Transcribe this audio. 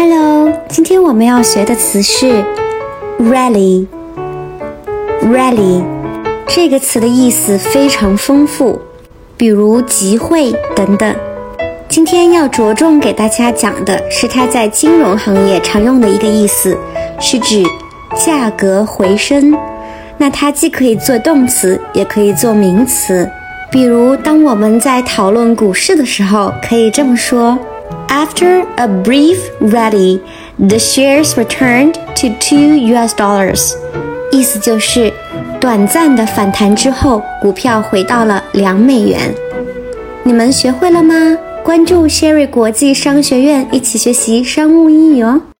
Hello，今天我们要学的词是 rally。rally 这个词的意思非常丰富，比如集会等等。今天要着重给大家讲的是它在金融行业常用的一个意思，是指价格回升。那它既可以做动词，也可以做名词。比如，当我们在讨论股市的时候，可以这么说：After a brief rally, the shares returned to two U.S. dollars。意思就是，短暂的反弹之后，股票回到了两美元。你们学会了吗？关注 Sherry 国际商学院，一起学习商务英语哦。